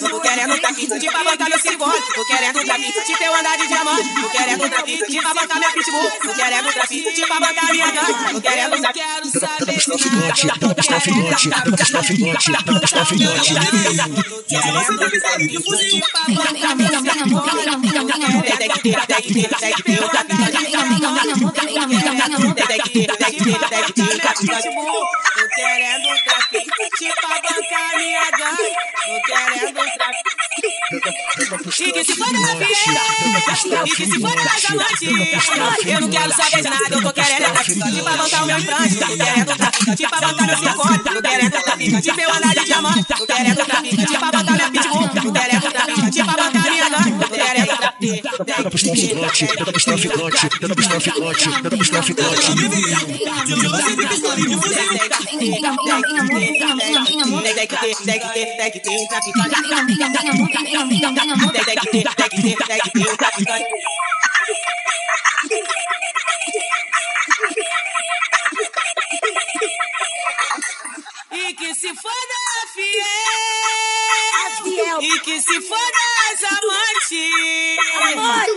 Tô querendo traficante pra bancar meu silicone. Tô querendo traficante pra eu andar de diamante. Tô querendo traficante pra bancar meu pitbull. Tô querendo traficante pra bancar minha gangue. Tô querendo, não quero saber de nada. Tô traficante, traficante, traficante. Tem que E que se for na fiesta, e que se for na diamante. Eu não quero saber de nada, eu tô querendo traficante pra bancar o meu implante. Tô querendo traficante pra bancar meu circone. Tô querendo traficante pra eu andar de diamante. Tenta pros traficante, tenta pros traficante, tenta pros traficante, tenta. E que se foda a fiel, e que se foda as amantes.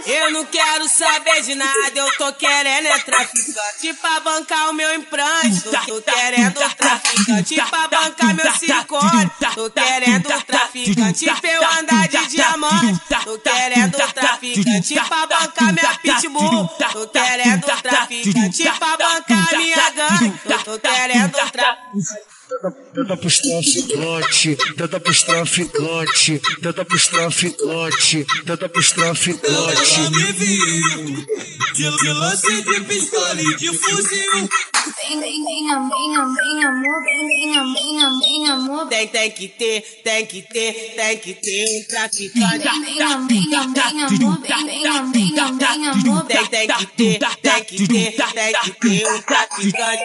Eu não quero saber de nada, eu tô querendo é traficante pra bancar o meu implante. Tô, tô querendo traficante pra bancar meu silicone. Tô querendo traficante pra eu andar de diamante. Tô querendo traficante pra bancar minha pitbull. Tô querendo traficante pra bancar minha gangue. Tô, tô querendo traficante. Tenta pros traficante, tenta pros traficante, tenta pros traficante, tenta pros traficante. me viu de, de lance de pistola e de fuzil. Vem, vem, vem, amor, vem, amor, vem, vem, amor, vem, amor. Tem, tem que ter, tem que ter, tem que ter um traficante. Vem, vem, amor, vem, amor, vem, vem, amor. Tem, tem que ter, tem que ter, tem que ter um traficante.